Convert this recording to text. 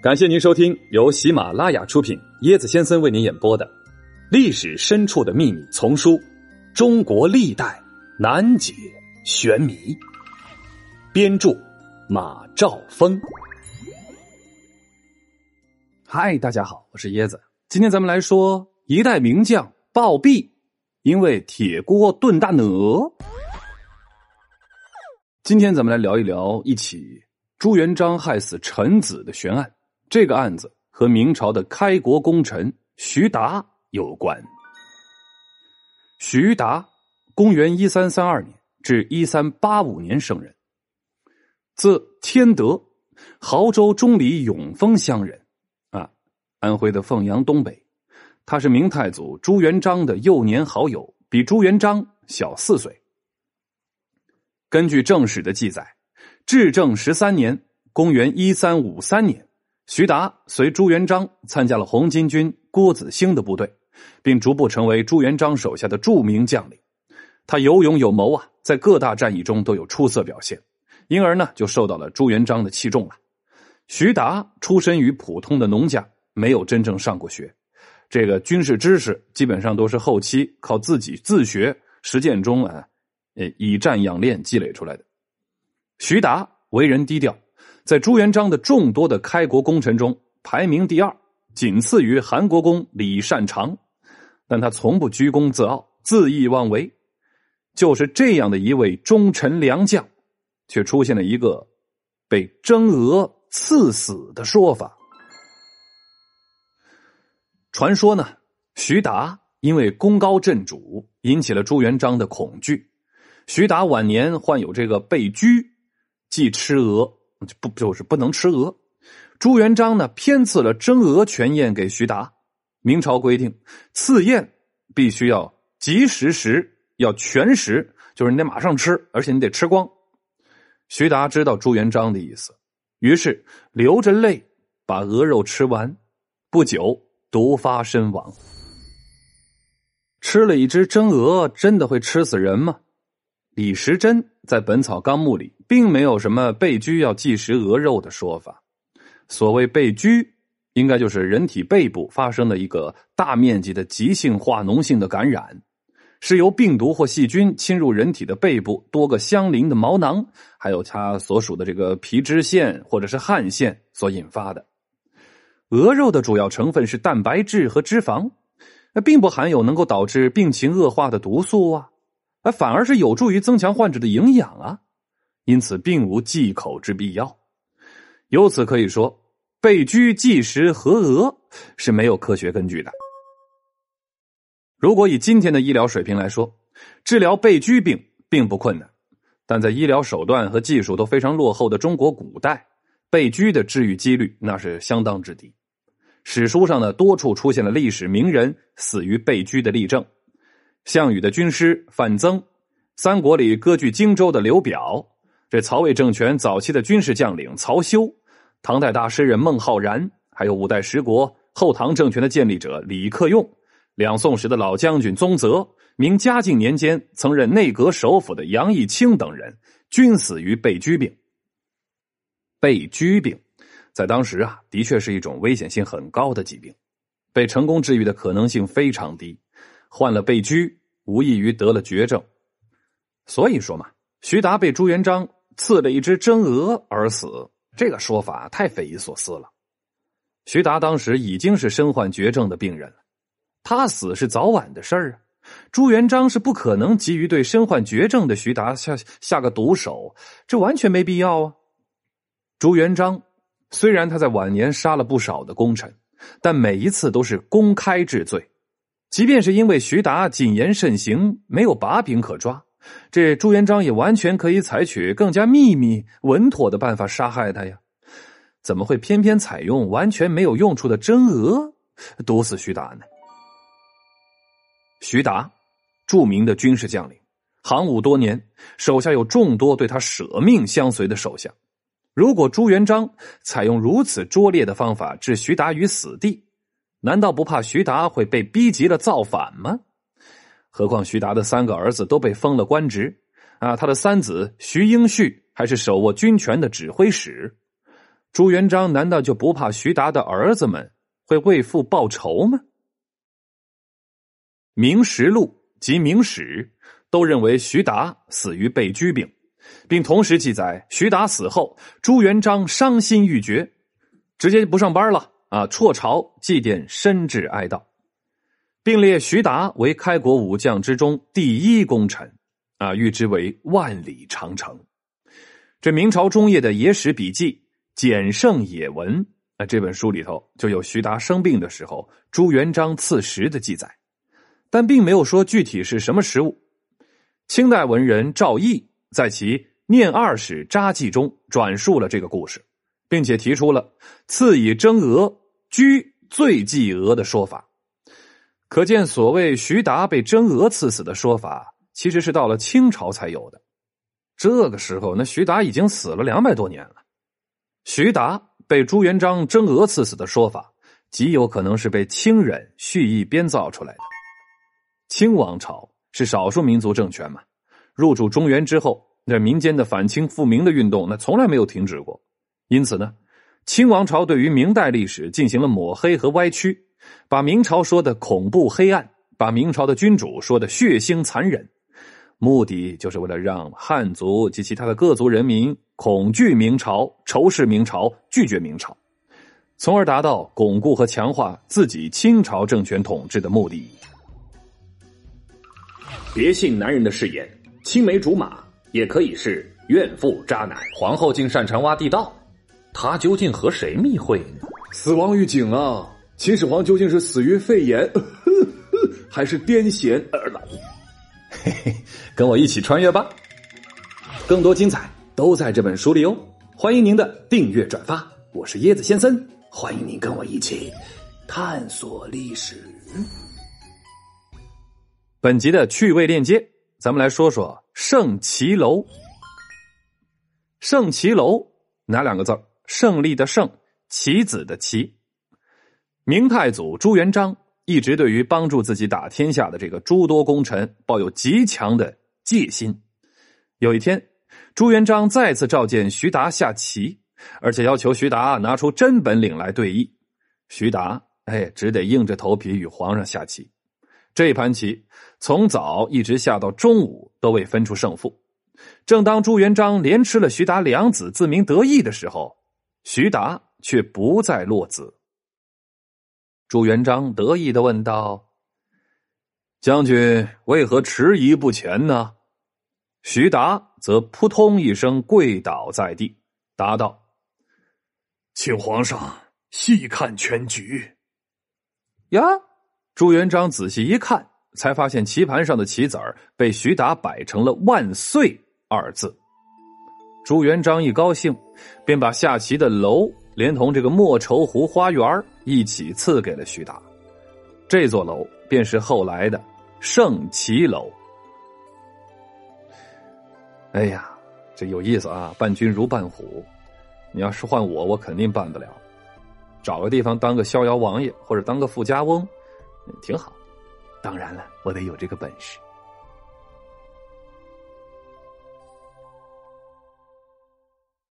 感谢您收听由喜马拉雅出品、椰子先生为您演播的《历史深处的秘密》丛书《中国历代难解玄谜》，编著马兆峰。嗨，大家好，我是椰子。今天咱们来说一代名将暴毙，因为铁锅炖大鹅。今天咱们来聊一聊一起朱元璋害死臣子的悬案。这个案子和明朝的开国功臣徐达有关。徐达，公元一三三二年至一三八五年生人，字天德，亳州钟离永丰乡人，啊，安徽的凤阳东北。他是明太祖朱元璋的幼年好友，比朱元璋小四岁。根据正史的记载，至正十三年，公元一三五三年。徐达随朱元璋参加了红巾军郭子兴的部队，并逐步成为朱元璋手下的著名将领。他有勇有谋啊，在各大战役中都有出色表现，因而呢就受到了朱元璋的器重了。徐达出身于普通的农家，没有真正上过学，这个军事知识基本上都是后期靠自己自学实践中啊，以战养练积累出来的。徐达为人低调。在朱元璋的众多的开国功臣中，排名第二，仅次于韩国公李善长。但他从不居功自傲、恣意妄为。就是这样的一位忠臣良将，却出现了一个被征俄刺死的说法。传说呢，徐达因为功高震主，引起了朱元璋的恐惧。徐达晚年患有这个被拘，即吃鹅。不就是不能吃鹅？朱元璋呢偏赐了蒸鹅全宴给徐达。明朝规定，赐宴必须要及时食，要全食，就是你得马上吃，而且你得吃光。徐达知道朱元璋的意思，于是流着泪把鹅肉吃完，不久毒发身亡。吃了一只蒸鹅，真的会吃死人吗？李时珍在《本草纲目》里并没有什么被拘要忌食鹅肉的说法。所谓被拘，应该就是人体背部发生了一个大面积的急性化脓性的感染，是由病毒或细菌侵入人体的背部多个相邻的毛囊，还有它所属的这个皮脂腺或者是汗腺所引发的。鹅肉的主要成分是蛋白质和脂肪，那并不含有能够导致病情恶化的毒素啊。而反而是有助于增强患者的营养啊，因此并无忌口之必要。由此可以说，被拘忌食和鹅是没有科学根据的。如果以今天的医疗水平来说，治疗被拘病并不困难，但在医疗手段和技术都非常落后的中国古代，被拘的治愈几率那是相当之低。史书上呢，多处出现了历史名人死于被拘的例证。项羽的军师范增，三国里割据荆州的刘表，这曹魏政权早期的军事将领曹休，唐代大诗人孟浩然，还有五代十国后唐政权的建立者李克用，两宋时的老将军宗泽，明嘉靖年间曾任内阁首辅的杨义清等人，均死于被拘病。被拘病，在当时啊，的确是一种危险性很高的疾病，被成功治愈的可能性非常低。患了被拘，无异于得了绝症。所以说嘛，徐达被朱元璋刺了一只真鹅而死，这个说法太匪夷所思了。徐达当时已经是身患绝症的病人了，他死是早晚的事儿啊。朱元璋是不可能急于对身患绝症的徐达下下个毒手，这完全没必要啊。朱元璋虽然他在晚年杀了不少的功臣，但每一次都是公开治罪。即便是因为徐达谨言慎行，没有把柄可抓，这朱元璋也完全可以采取更加秘密、稳妥的办法杀害他呀。怎么会偏偏采用完全没有用处的真鹅毒死徐达呢？徐达，著名的军事将领，行伍多年，手下有众多对他舍命相随的手下。如果朱元璋采用如此拙劣的方法置徐达于死地，难道不怕徐达会被逼急了造反吗？何况徐达的三个儿子都被封了官职，啊，他的三子徐英旭还是手握军权的指挥使。朱元璋难道就不怕徐达的儿子们会为父报仇吗？《明实录》及《明史》都认为徐达死于被拘病，并同时记载徐达死后，朱元璋伤心欲绝，直接不上班了啊！辍朝祭奠，深挚哀悼，并列徐达为开国武将之中第一功臣啊，誉之为万里长城。这明朝中叶的野史笔记《简圣野文》啊，这本书里头就有徐达生病的时候，朱元璋赐食的记载，但并没有说具体是什么食物。清代文人赵翼在其《念二史札记》中转述了这个故事，并且提出了赐以蒸鹅居最忌鹅的说法。可见，所谓徐达被蒸鹅赐死的说法，其实是到了清朝才有的。这个时候，那徐达已经死了两百多年了。徐达被朱元璋蒸鹅刺死的说法，极有可能是被清人蓄意编造出来的。清王朝是少数民族政权嘛，入主中原之后，那民间的反清复明的运动，那从来没有停止过。因此呢，清王朝对于明代历史进行了抹黑和歪曲，把明朝说的恐怖黑暗，把明朝的君主说的血腥残忍。目的就是为了让汉族及其他的各族人民恐惧明朝、仇视明朝、拒绝明朝，从而达到巩固和强化自己清朝政权统治的目的。别信男人的誓言，青梅竹马也可以是怨妇渣男。皇后竟擅长挖地道，她究竟和谁密会呢？死亡预警啊！秦始皇究竟是死于肺炎，还是癫痫？嘿嘿，跟我一起穿越吧！更多精彩都在这本书里哦！欢迎您的订阅转发，我是椰子先生，欢迎您跟我一起探索历史。本集的趣味链接，咱们来说说圣骑楼。圣骑楼哪两个字胜利的胜，棋子的棋。明太祖朱元璋。一直对于帮助自己打天下的这个诸多功臣抱有极强的戒心。有一天，朱元璋再次召见徐达下棋，而且要求徐达拿出真本领来对弈。徐达哎，只得硬着头皮与皇上下棋。这盘棋从早一直下到中午都未分出胜负。正当朱元璋连吃了徐达两子，自鸣得意的时候，徐达却不再落子。朱元璋得意的问道：“将军为何迟疑不前呢？”徐达则扑通一声跪倒在地，答道：“请皇上细看全局。”呀，朱元璋仔细一看，才发现棋盘上的棋子儿被徐达摆成了“万岁”二字。朱元璋一高兴，便把下棋的楼。连同这个莫愁湖花园一起赐给了徐达，这座楼便是后来的圣骑楼。哎呀，这有意思啊！伴君如伴虎，你要是换我，我肯定办不了。找个地方当个逍遥王爷，或者当个富家翁，挺好。当然了，我得有这个本事。